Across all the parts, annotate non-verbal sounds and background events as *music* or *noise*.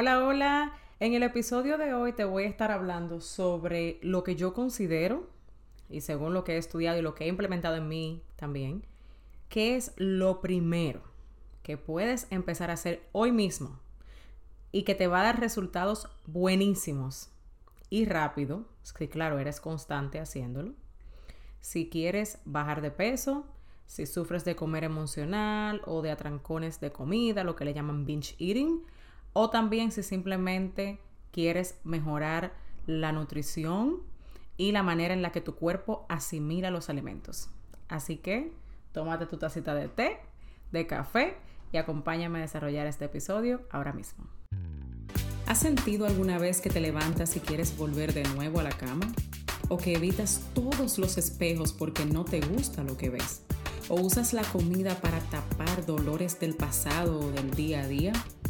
Hola, hola. En el episodio de hoy te voy a estar hablando sobre lo que yo considero, y según lo que he estudiado y lo que he implementado en mí también, qué es lo primero que puedes empezar a hacer hoy mismo y que te va a dar resultados buenísimos y rápido, que claro, eres constante haciéndolo. Si quieres bajar de peso, si sufres de comer emocional o de atrancones de comida, lo que le llaman binge eating, o también si simplemente quieres mejorar la nutrición y la manera en la que tu cuerpo asimila los alimentos. Así que tómate tu tacita de té, de café y acompáñame a desarrollar este episodio ahora mismo. ¿Has sentido alguna vez que te levantas y quieres volver de nuevo a la cama? ¿O que evitas todos los espejos porque no te gusta lo que ves? ¿O usas la comida para tapar dolores del pasado o del día a día?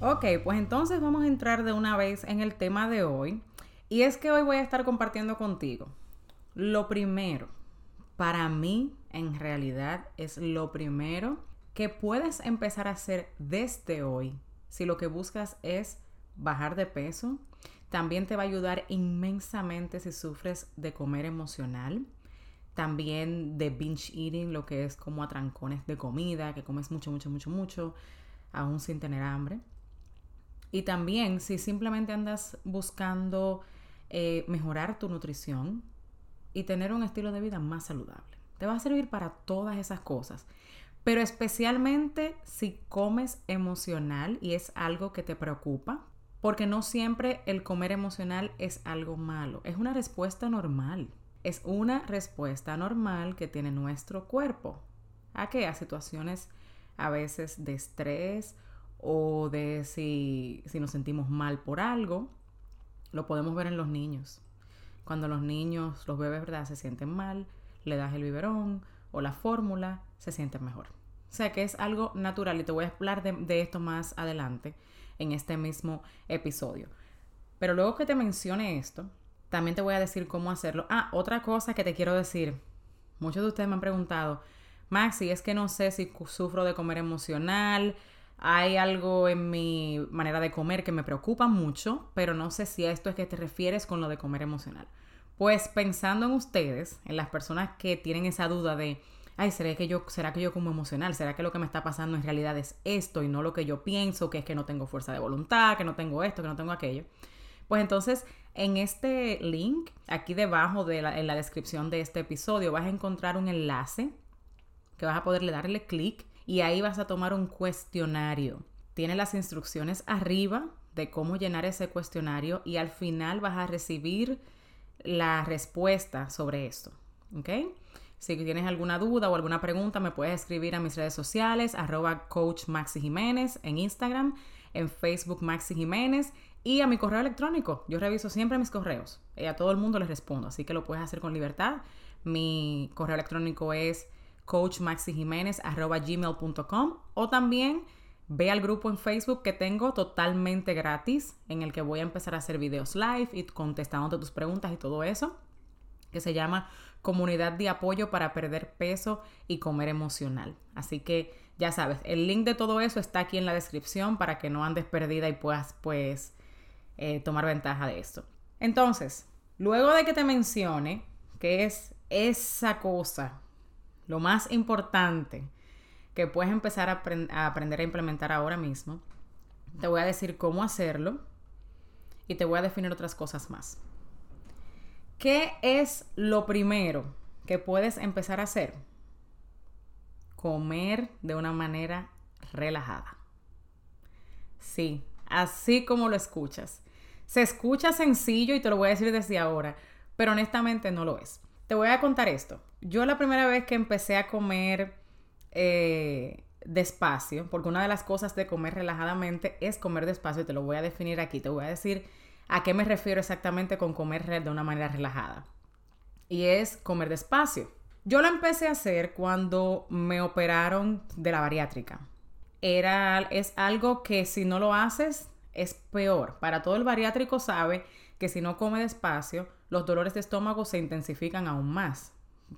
Ok, pues entonces vamos a entrar de una vez en el tema de hoy. Y es que hoy voy a estar compartiendo contigo. Lo primero, para mí en realidad es lo primero que puedes empezar a hacer desde hoy. Si lo que buscas es bajar de peso, también te va a ayudar inmensamente si sufres de comer emocional. También de binge eating, lo que es como atrancones de comida, que comes mucho, mucho, mucho, mucho, aún sin tener hambre. Y también si simplemente andas buscando eh, mejorar tu nutrición y tener un estilo de vida más saludable. Te va a servir para todas esas cosas. Pero especialmente si comes emocional y es algo que te preocupa, porque no siempre el comer emocional es algo malo, es una respuesta normal. Es una respuesta normal que tiene nuestro cuerpo. ¿A qué? A situaciones a veces de estrés o de si, si nos sentimos mal por algo. Lo podemos ver en los niños. Cuando los niños, los bebés, ¿verdad? Se sienten mal, le das el biberón o la fórmula, se sienten mejor. O sea que es algo natural y te voy a hablar de, de esto más adelante en este mismo episodio. Pero luego que te mencione esto, también te voy a decir cómo hacerlo. Ah, otra cosa que te quiero decir. Muchos de ustedes me han preguntado, Maxi, es que no sé si sufro de comer emocional, hay algo en mi manera de comer que me preocupa mucho, pero no sé si a esto es que te refieres con lo de comer emocional. Pues pensando en ustedes, en las personas que tienen esa duda de, ay, ¿será que yo, será que yo como emocional? ¿Será que lo que me está pasando en realidad es esto y no lo que yo pienso, que es que no tengo fuerza de voluntad, que no tengo esto, que no tengo aquello? Pues entonces, en este link, aquí debajo de la, en la descripción de este episodio, vas a encontrar un enlace que vas a poderle darle clic y ahí vas a tomar un cuestionario. Tiene las instrucciones arriba de cómo llenar ese cuestionario y al final vas a recibir la respuesta sobre esto. ¿Ok? Si tienes alguna duda o alguna pregunta, me puedes escribir a mis redes sociales, arroba coach Maxi Jiménez en Instagram, en Facebook Maxi Jiménez y a mi correo electrónico. Yo reviso siempre mis correos y a todo el mundo les respondo, así que lo puedes hacer con libertad. Mi correo electrónico es coachmaxijiménez.gmail.com o también ve al grupo en Facebook que tengo totalmente gratis en el que voy a empezar a hacer videos live y contestando tus preguntas y todo eso que se llama Comunidad de Apoyo para Perder Peso y Comer Emocional. Así que ya sabes, el link de todo eso está aquí en la descripción para que no andes perdida y puedas pues eh, tomar ventaja de esto. Entonces, luego de que te mencione que es esa cosa lo más importante que puedes empezar a, a, aprender a implementar ahora mismo, te voy a decir cómo hacerlo y te voy a definir otras cosas más. ¿Qué es lo primero que puedes empezar a hacer? Comer de una manera relajada. Sí, así como lo escuchas. Se escucha sencillo y te lo voy a decir desde ahora, pero honestamente no lo es. Te voy a contar esto. Yo la primera vez que empecé a comer eh, despacio, porque una de las cosas de comer relajadamente es comer despacio, y te lo voy a definir aquí, te voy a decir ¿A qué me refiero exactamente con comer de una manera relajada? Y es comer despacio. Yo lo empecé a hacer cuando me operaron de la bariátrica. Era, es algo que si no lo haces es peor. Para todo el bariátrico sabe que si no come despacio, los dolores de estómago se intensifican aún más.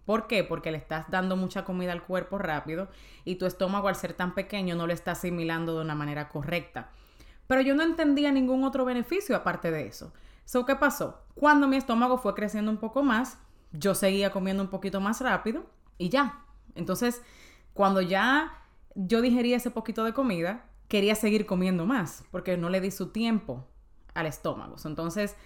¿Por qué? Porque le estás dando mucha comida al cuerpo rápido y tu estómago al ser tan pequeño no lo está asimilando de una manera correcta. Pero yo no entendía ningún otro beneficio aparte de eso. So, ¿Qué pasó? Cuando mi estómago fue creciendo un poco más, yo seguía comiendo un poquito más rápido y ya. Entonces, cuando ya yo digería ese poquito de comida, quería seguir comiendo más porque no le di su tiempo al estómago. Entonces,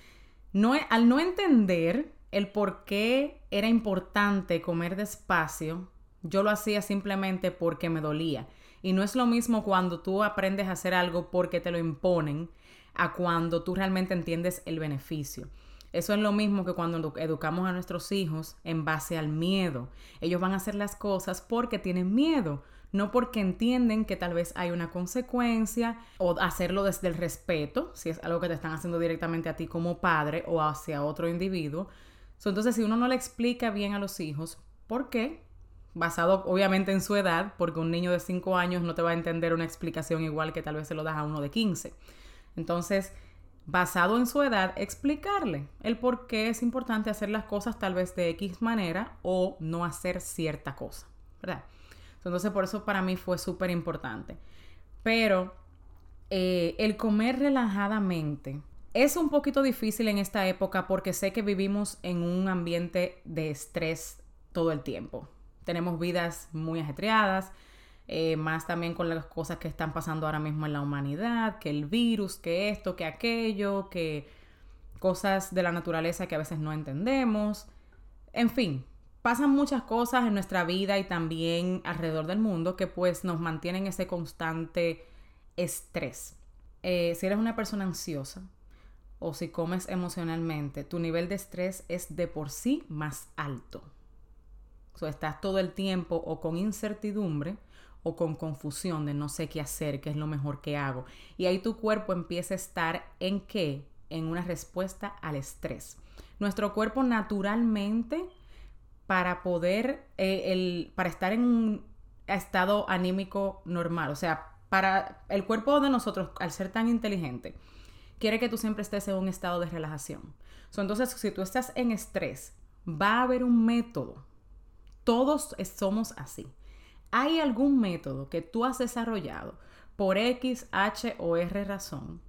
no, al no entender el por qué era importante comer despacio, yo lo hacía simplemente porque me dolía. Y no es lo mismo cuando tú aprendes a hacer algo porque te lo imponen a cuando tú realmente entiendes el beneficio. Eso es lo mismo que cuando educamos a nuestros hijos en base al miedo. Ellos van a hacer las cosas porque tienen miedo, no porque entienden que tal vez hay una consecuencia o hacerlo desde el respeto, si es algo que te están haciendo directamente a ti como padre o hacia otro individuo, entonces, si uno no le explica bien a los hijos, ¿por qué? Basado obviamente en su edad, porque un niño de 5 años no te va a entender una explicación igual que tal vez se lo das a uno de 15. Entonces, basado en su edad, explicarle el por qué es importante hacer las cosas tal vez de X manera o no hacer cierta cosa, ¿verdad? Entonces, por eso para mí fue súper importante. Pero eh, el comer relajadamente es un poquito difícil en esta época porque sé que vivimos en un ambiente de estrés todo el tiempo. Tenemos vidas muy ajetreadas, eh, más también con las cosas que están pasando ahora mismo en la humanidad, que el virus, que esto, que aquello, que cosas de la naturaleza que a veces no entendemos. En fin, pasan muchas cosas en nuestra vida y también alrededor del mundo que pues nos mantienen ese constante estrés. Eh, si eres una persona ansiosa, o si comes emocionalmente, tu nivel de estrés es de por sí más alto. O sea, estás todo el tiempo o con incertidumbre o con confusión de no sé qué hacer, qué es lo mejor que hago. Y ahí tu cuerpo empieza a estar en qué? En una respuesta al estrés. Nuestro cuerpo naturalmente, para poder, eh, el, para estar en un estado anímico normal, o sea, para el cuerpo de nosotros, al ser tan inteligente, quiere que tú siempre estés en un estado de relajación. entonces, si tú estás en estrés, va a haber un método. Todos somos así. ¿Hay algún método que tú has desarrollado por X, H o R razón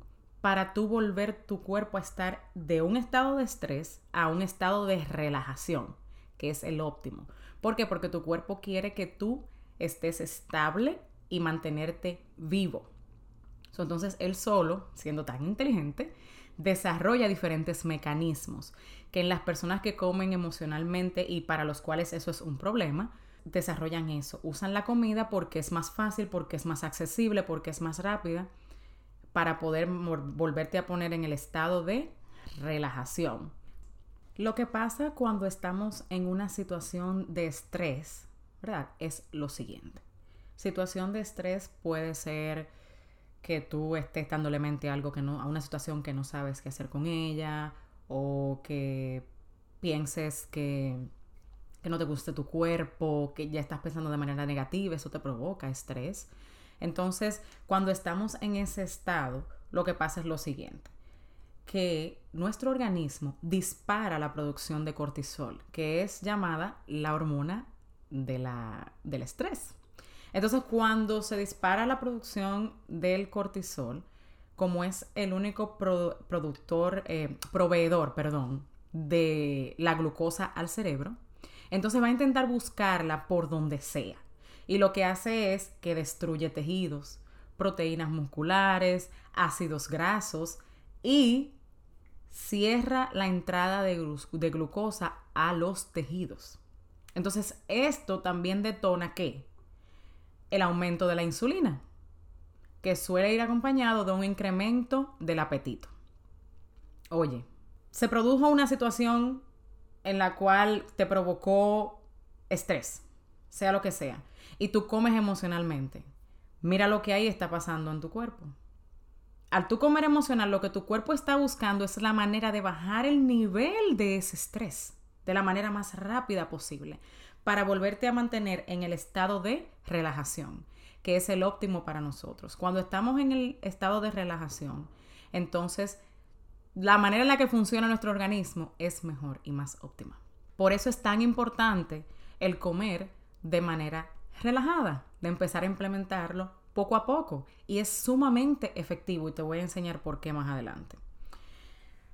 para tú volver tu cuerpo a estar de un estado de estrés a un estado de relajación, que es el óptimo? ¿Por qué? Porque tu cuerpo quiere que tú estés estable y mantenerte vivo entonces él solo, siendo tan inteligente, desarrolla diferentes mecanismos que en las personas que comen emocionalmente y para los cuales eso es un problema, desarrollan eso. Usan la comida porque es más fácil, porque es más accesible, porque es más rápida, para poder volverte a poner en el estado de relajación. Lo que pasa cuando estamos en una situación de estrés, ¿verdad? Es lo siguiente. Situación de estrés puede ser que tú estés dándole mente a algo que no, a una situación que no sabes qué hacer con ella, o que pienses que, que no te guste tu cuerpo, que ya estás pensando de manera negativa, eso te provoca estrés. Entonces, cuando estamos en ese estado, lo que pasa es lo siguiente, que nuestro organismo dispara la producción de cortisol, que es llamada la hormona de la, del estrés. Entonces, cuando se dispara la producción del cortisol, como es el único productor, eh, proveedor, perdón, de la glucosa al cerebro, entonces va a intentar buscarla por donde sea. Y lo que hace es que destruye tejidos, proteínas musculares, ácidos grasos y cierra la entrada de, glucosa a los tejidos. Entonces, esto también detona que el aumento de la insulina, que suele ir acompañado de un incremento del apetito. Oye, se produjo una situación en la cual te provocó estrés, sea lo que sea, y tú comes emocionalmente. Mira lo que ahí está pasando en tu cuerpo. Al tú comer emocional, lo que tu cuerpo está buscando es la manera de bajar el nivel de ese estrés de la manera más rápida posible para volverte a mantener en el estado de relajación, que es el óptimo para nosotros. Cuando estamos en el estado de relajación, entonces la manera en la que funciona nuestro organismo es mejor y más óptima. Por eso es tan importante el comer de manera relajada, de empezar a implementarlo poco a poco. Y es sumamente efectivo y te voy a enseñar por qué más adelante.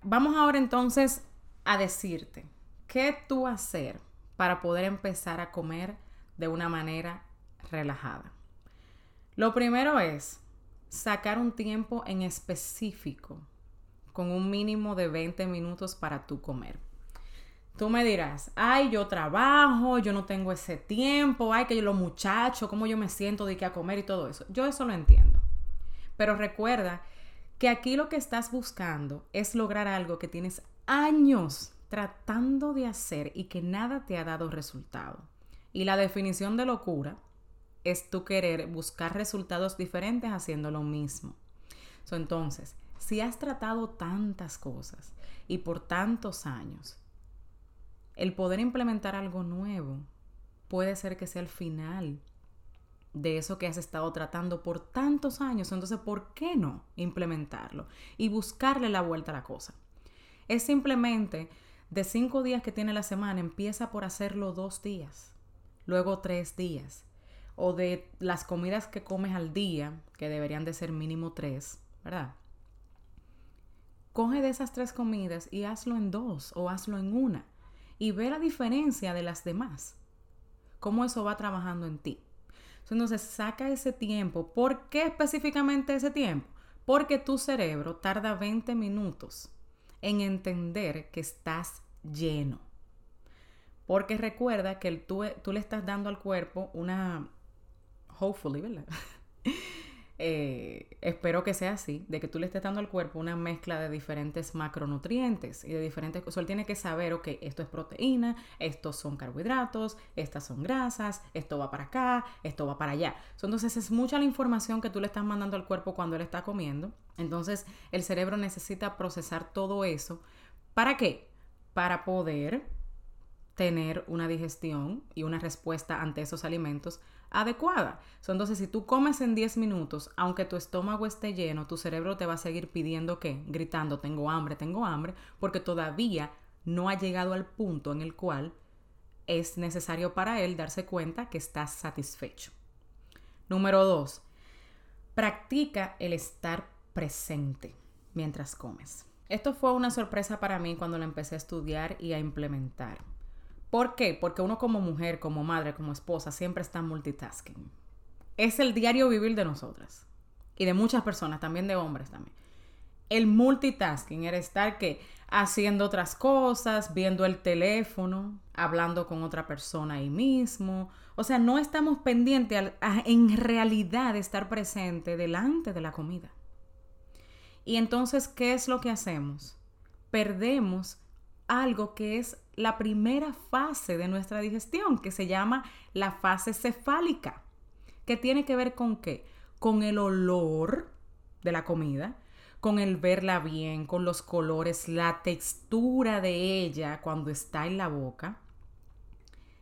Vamos ahora entonces a decirte qué tú hacer para poder empezar a comer de una manera relajada. Lo primero es sacar un tiempo en específico con un mínimo de 20 minutos para tú comer. Tú me dirás, ay, yo trabajo, yo no tengo ese tiempo, ay, que yo los muchachos, cómo yo me siento de que a comer y todo eso. Yo eso lo entiendo. Pero recuerda que aquí lo que estás buscando es lograr algo que tienes años tratando de hacer y que nada te ha dado resultado. Y la definición de locura es tu querer buscar resultados diferentes haciendo lo mismo. entonces, si has tratado tantas cosas y por tantos años, el poder implementar algo nuevo puede ser que sea el final de eso que has estado tratando por tantos años. Entonces, ¿por qué no implementarlo y buscarle la vuelta a la cosa? Es simplemente de cinco días que tiene la semana, empieza por hacerlo dos días, luego tres días. O de las comidas que comes al día, que deberían de ser mínimo tres, ¿verdad? Coge de esas tres comidas y hazlo en dos o hazlo en una y ve la diferencia de las demás. Cómo eso va trabajando en ti. Entonces saca ese tiempo. ¿Por qué específicamente ese tiempo? Porque tu cerebro tarda 20 minutos en entender que estás lleno. Porque recuerda que tú, tú le estás dando al cuerpo una, hopefully, ¿verdad? *laughs* Eh, espero que sea así, de que tú le estés dando al cuerpo una mezcla de diferentes macronutrientes y de diferentes cosas. Él tiene que saber, ok, esto es proteína, estos son carbohidratos, estas son grasas, esto va para acá, esto va para allá. Entonces es mucha la información que tú le estás mandando al cuerpo cuando él está comiendo. Entonces el cerebro necesita procesar todo eso. ¿Para qué? Para poder tener una digestión y una respuesta ante esos alimentos adecuada. entonces, si tú comes en 10 minutos, aunque tu estómago esté lleno, tu cerebro te va a seguir pidiendo que, gritando, tengo hambre, tengo hambre, porque todavía no ha llegado al punto en el cual es necesario para él darse cuenta que estás satisfecho. Número 2. Practica el estar presente mientras comes. Esto fue una sorpresa para mí cuando lo empecé a estudiar y a implementar. ¿Por qué? Porque uno como mujer, como madre, como esposa, siempre está multitasking. Es el diario vivir de nosotras. Y de muchas personas, también de hombres también. El multitasking era estar que haciendo otras cosas, viendo el teléfono, hablando con otra persona ahí mismo. O sea, no estamos pendientes en realidad de estar presente delante de la comida. Y entonces, ¿qué es lo que hacemos? Perdemos algo que es la primera fase de nuestra digestión, que se llama la fase cefálica, que tiene que ver con qué? Con el olor de la comida, con el verla bien, con los colores, la textura de ella cuando está en la boca,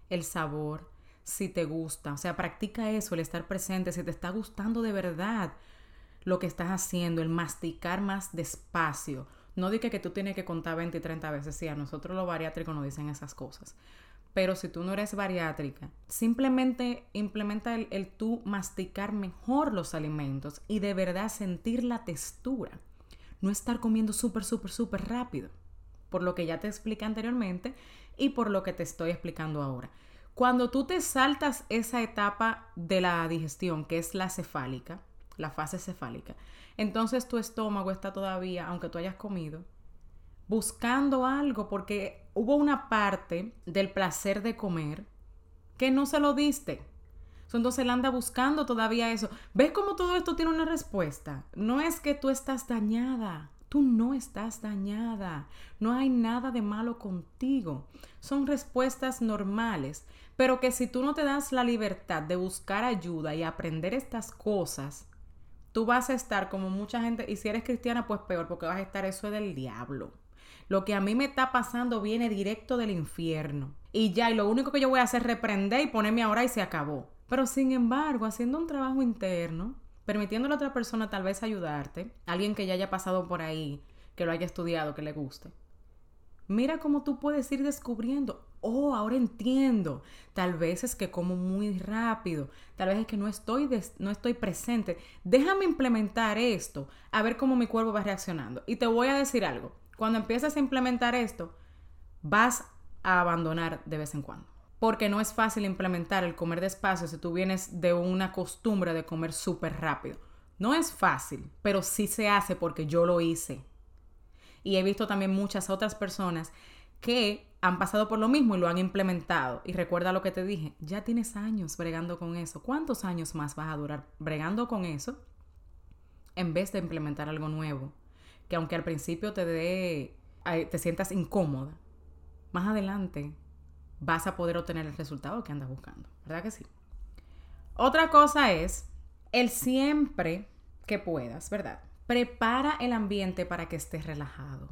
el sabor, si te gusta, o sea, practica eso, el estar presente, si te está gustando de verdad lo que estás haciendo, el masticar más despacio, no dije que tú tienes que contar 20 y 30 veces, sí, a nosotros los bariátricos nos dicen esas cosas. Pero si tú no eres bariátrica, simplemente implementa el, el tú masticar mejor los alimentos y de verdad sentir la textura. No estar comiendo súper, súper, súper rápido. Por lo que ya te expliqué anteriormente y por lo que te estoy explicando ahora. Cuando tú te saltas esa etapa de la digestión, que es la cefálica, la fase cefálica, entonces tu estómago está todavía, aunque tú hayas comido, buscando algo porque hubo una parte del placer de comer que no se lo diste. Entonces él anda buscando todavía eso. ¿Ves cómo todo esto tiene una respuesta? No es que tú estás dañada. Tú no estás dañada. No hay nada de malo contigo. Son respuestas normales. Pero que si tú no te das la libertad de buscar ayuda y aprender estas cosas, tú vas a estar como mucha gente, y si eres cristiana, pues peor, porque vas a estar eso del diablo. Lo que a mí me está pasando viene directo del infierno. Y ya, y lo único que yo voy a hacer es reprender y ponerme ahora y se acabó. Pero sin embargo, haciendo un trabajo interno, permitiéndole a otra persona tal vez ayudarte, alguien que ya haya pasado por ahí, que lo haya estudiado, que le guste. Mira cómo tú puedes ir descubriendo. Oh, ahora entiendo. Tal vez es que como muy rápido. Tal vez es que no estoy, no estoy presente. Déjame implementar esto. A ver cómo mi cuerpo va reaccionando. Y te voy a decir algo. Cuando empiezas a implementar esto, vas a abandonar de vez en cuando. Porque no es fácil implementar el comer despacio si tú vienes de una costumbre de comer súper rápido. No es fácil, pero sí se hace porque yo lo hice. Y he visto también muchas otras personas que han pasado por lo mismo y lo han implementado. Y recuerda lo que te dije, ya tienes años bregando con eso. ¿Cuántos años más vas a durar bregando con eso en vez de implementar algo nuevo? que aunque al principio te dé, te sientas incómoda, más adelante vas a poder obtener el resultado que andas buscando, ¿verdad que sí? Otra cosa es el siempre que puedas, ¿verdad? Prepara el ambiente para que estés relajado.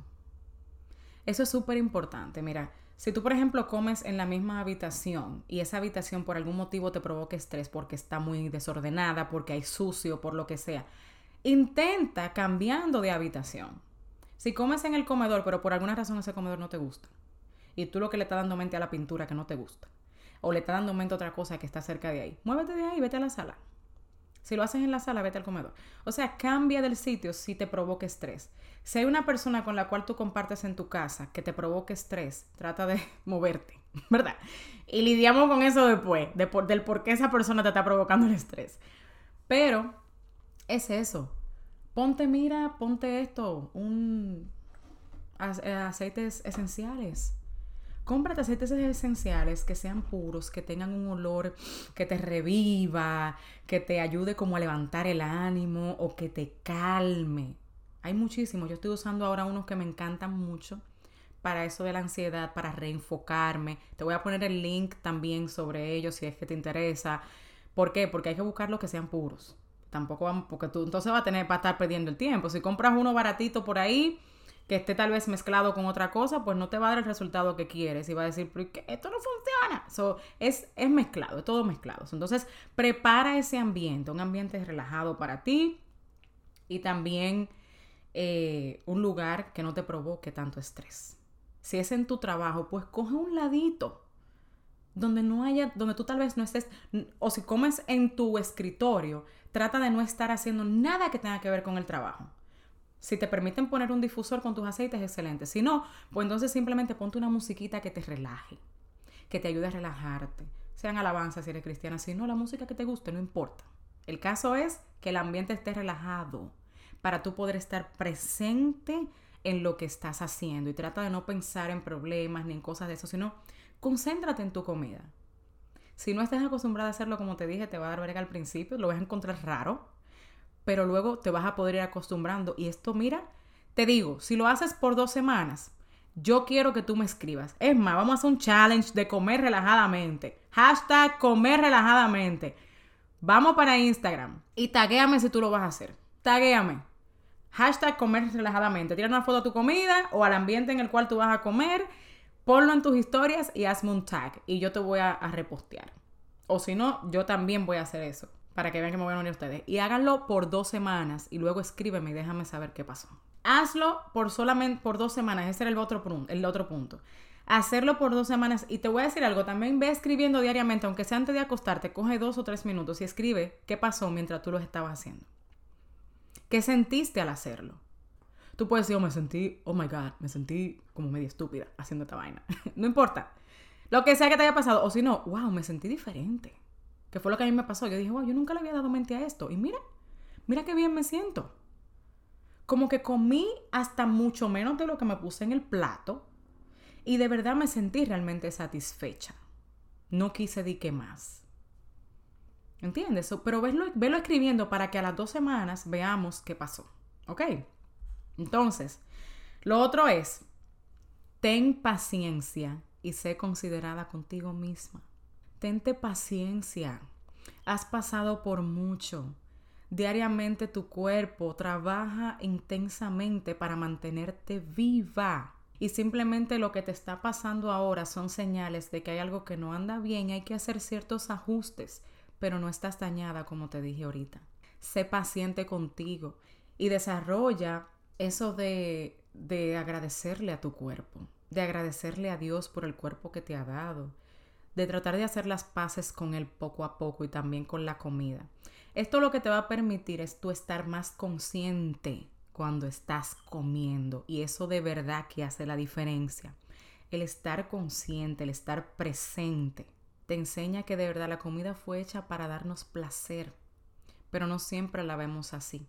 Eso es súper importante. Mira, si tú, por ejemplo, comes en la misma habitación y esa habitación por algún motivo te provoca estrés porque está muy desordenada, porque hay sucio, por lo que sea, Intenta cambiando de habitación. Si comes en el comedor, pero por alguna razón ese comedor no te gusta, y tú lo que le estás dando mente a la pintura que no te gusta, o le estás dando mente a otra cosa que está cerca de ahí, muévete de ahí y vete a la sala. Si lo haces en la sala, vete al comedor. O sea, cambia del sitio si te provoca estrés. Si hay una persona con la cual tú compartes en tu casa que te provoque estrés, trata de *laughs* moverte, ¿verdad? Y lidiamos con eso después, del por qué esa persona te está provocando el estrés. Pero es eso ponte, mira, ponte esto, un eh, aceites esenciales. Cómprate aceites esenciales que sean puros, que tengan un olor que te reviva, que te ayude como a levantar el ánimo o que te calme. Hay muchísimos. Yo estoy usando ahora unos que me encantan mucho para eso de la ansiedad, para reenfocarme. Te voy a poner el link también sobre ellos si es que te interesa. ¿Por qué? Porque hay que buscar los que sean puros tampoco vamos, porque tú entonces vas a tener para estar perdiendo el tiempo. Si compras uno baratito por ahí, que esté tal vez mezclado con otra cosa, pues no te va a dar el resultado que quieres y va a decir, pero esto no funciona. So, es, es mezclado, es todo mezclado. Entonces, prepara ese ambiente, un ambiente relajado para ti y también eh, un lugar que no te provoque tanto estrés. Si es en tu trabajo, pues coge un ladito donde no haya, donde tú tal vez no estés, o si comes en tu escritorio, trata de no estar haciendo nada que tenga que ver con el trabajo. Si te permiten poner un difusor con tus aceites, excelente. Si no, pues entonces simplemente ponte una musiquita que te relaje, que te ayude a relajarte. Sean alabanzas si eres cristiana, si no, la música que te guste, no importa. El caso es que el ambiente esté relajado para tú poder estar presente en lo que estás haciendo y trata de no pensar en problemas ni en cosas de eso, sino concéntrate en tu comida. Si no estás acostumbrada a hacerlo como te dije, te va a dar verga al principio, lo vas a encontrar raro, pero luego te vas a poder ir acostumbrando. Y esto, mira, te digo, si lo haces por dos semanas, yo quiero que tú me escribas. Es más, vamos a hacer un challenge de comer relajadamente. Hashtag comer relajadamente. Vamos para Instagram y taguéame si tú lo vas a hacer. Taguéame. Hashtag comer relajadamente. Tira una foto a tu comida o al ambiente en el cual tú vas a comer ponlo en tus historias y hazme un tag y yo te voy a, repostear. O si no, yo también voy a hacer eso para que vean que me voy a unir a ustedes. Y háganlo por dos semanas y luego escríbeme y déjame saber qué pasó. Hazlo por solamente por dos semanas. Ese era el otro, el otro punto. Hacerlo por dos semanas. Y te voy a decir algo, también ve escribiendo diariamente, aunque sea antes de acostarte, coge dos o tres minutos y escribe qué pasó mientras tú lo estabas haciendo. ¿Qué sentiste al hacerlo? Tú puedes decir, oh, me sentí, oh my God, me sentí como medio estúpida haciendo esta vaina. *laughs* no importa. Lo que sea que te haya pasado. O si no, wow, me sentí diferente. Que fue lo que a mí me pasó. Yo dije, wow, yo nunca le había dado mente a esto. Y mira, mira qué bien me siento. Como que comí hasta mucho menos de lo que me puse en el plato. Y de verdad me sentí realmente satisfecha. No quise di que más. ¿Entiendes? Pero velo, velo escribiendo para que a las dos semanas veamos qué pasó. ¿Ok? Entonces, lo otro es, ten paciencia y sé considerada contigo misma. Tente paciencia. Has pasado por mucho. Diariamente tu cuerpo trabaja intensamente para mantenerte viva. Y simplemente lo que te está pasando ahora son señales de que hay algo que no anda bien, hay que hacer ciertos ajustes, pero no estás dañada como te dije ahorita. Sé paciente contigo y desarrolla eso de, de agradecerle a tu cuerpo, de agradecerle a Dios por el cuerpo que te ha dado, de tratar de hacer las paces con él poco a poco y también con la comida. Esto lo que te va a permitir es tú estar más consciente cuando estás comiendo y eso de verdad que hace la diferencia. El estar consciente, el estar presente, te enseña que de verdad la comida fue hecha para darnos placer, pero no siempre la vemos así.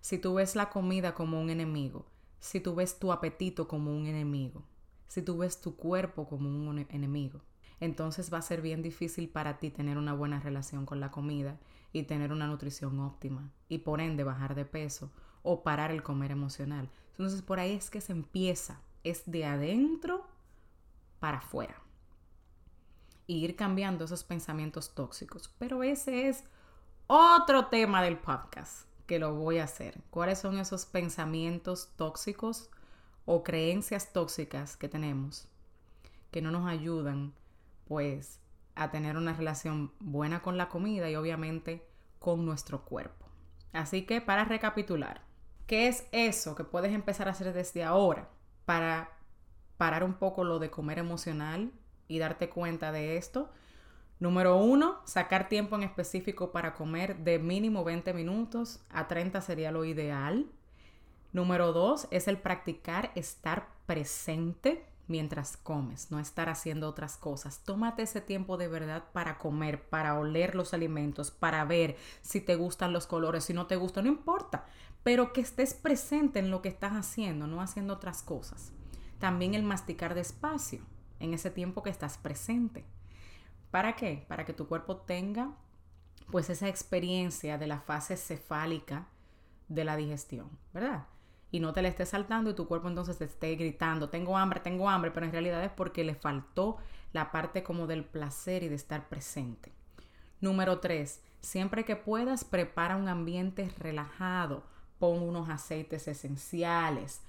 Si tú ves la comida como un enemigo, si tú ves tu apetito como un enemigo, si tú ves tu cuerpo como un enemigo, entonces va a ser bien difícil para ti tener una buena relación con la comida y tener una nutrición óptima y por ende bajar de peso o parar el comer emocional. Entonces por ahí es que se empieza, es de adentro para afuera. Y ir cambiando esos pensamientos tóxicos. Pero ese es otro tema del podcast que lo voy a hacer. ¿Cuáles son esos pensamientos tóxicos o creencias tóxicas que tenemos que no nos ayudan pues a tener una relación buena con la comida y obviamente con nuestro cuerpo? Así que para recapitular, ¿Qué es eso que puedes empezar a hacer desde ahora para parar un poco lo de comer emocional y darte cuenta de esto? Número uno, sacar tiempo en específico para comer de mínimo 20 minutos a 30 sería lo ideal. Número dos es el practicar estar presente mientras comes, no estar haciendo otras cosas. Tómate ese tiempo de verdad para comer, para oler los alimentos, para ver si te gustan los colores, si no te gustan, no importa, pero que estés presente en lo que estás haciendo, no haciendo otras cosas. También el masticar despacio en ese tiempo que estás presente. ¿Para qué? Para que tu cuerpo tenga pues esa experiencia de la fase cefálica de la digestión, ¿verdad? Y no te le estés saltando y tu cuerpo entonces te esté gritando, tengo hambre, tengo hambre, pero en realidad es porque le faltó la parte como del placer y de estar presente. Número tres, siempre que puedas, prepara un ambiente relajado, pon unos aceites esenciales,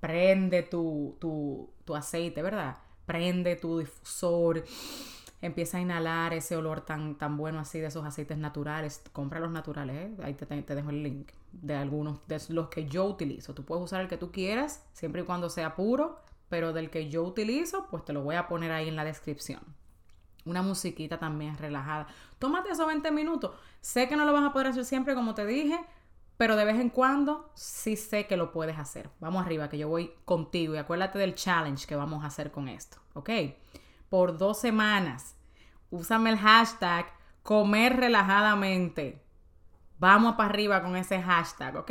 prende tu, tu, tu aceite, ¿verdad? Prende tu difusor empieza a inhalar ese olor tan, tan bueno así de esos aceites naturales. Compra los naturales, ¿eh? ahí te, te, dejo el link de algunos de los que yo utilizo. Tú puedes usar el que tú quieras, siempre y cuando sea puro, pero del que yo utilizo, pues te lo voy a poner ahí en la descripción. Una musiquita también relajada. Tómate esos 20 minutos. Sé que no lo vas a poder hacer siempre, como te dije, pero de vez en cuando sí sé que lo puedes hacer. Vamos arriba, que yo voy contigo y acuérdate del challenge que vamos a hacer con esto, ¿ok? por dos semanas. Úsame el hashtag comer relajadamente. Vamos para arriba con ese hashtag, ¿ok?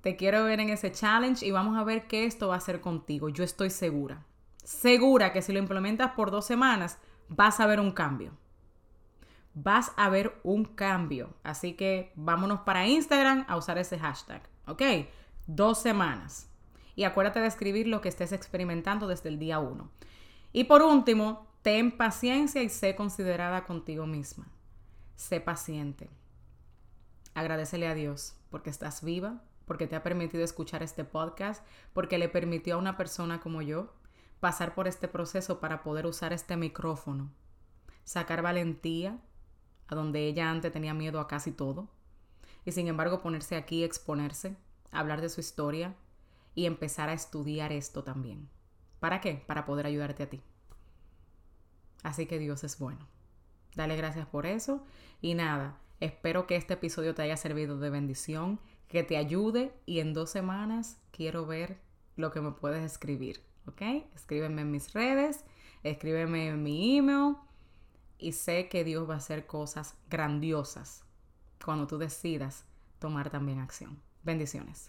Te quiero ver en ese challenge y vamos a ver qué esto va a hacer contigo. Yo estoy segura. Segura que si lo implementas por dos semanas, vas a ver un cambio. Vas a ver un cambio. Así que vámonos para Instagram a usar ese hashtag, ¿ok? Dos semanas. Y acuérdate de escribir lo que estés experimentando desde el día uno. Y por último, ten paciencia y sé considerada contigo misma. Sé paciente. Agradecele a Dios porque estás viva, porque te ha permitido escuchar este podcast, porque le permitió a una persona como yo pasar por este proceso para poder usar este micrófono, sacar valentía a donde ella antes tenía miedo a casi todo, y sin embargo ponerse aquí, exponerse, hablar de su historia y empezar a estudiar esto también. ¿Para qué? Para poder ayudarte a ti. Así que Dios es bueno. Dale gracias por eso. Y nada, espero que este episodio te haya servido de bendición, que te ayude y en dos semanas quiero ver lo que me puedes escribir. ¿Ok? Escríbeme en mis redes, escríbeme en mi email y sé que Dios va a hacer cosas grandiosas cuando tú decidas tomar también acción. Bendiciones.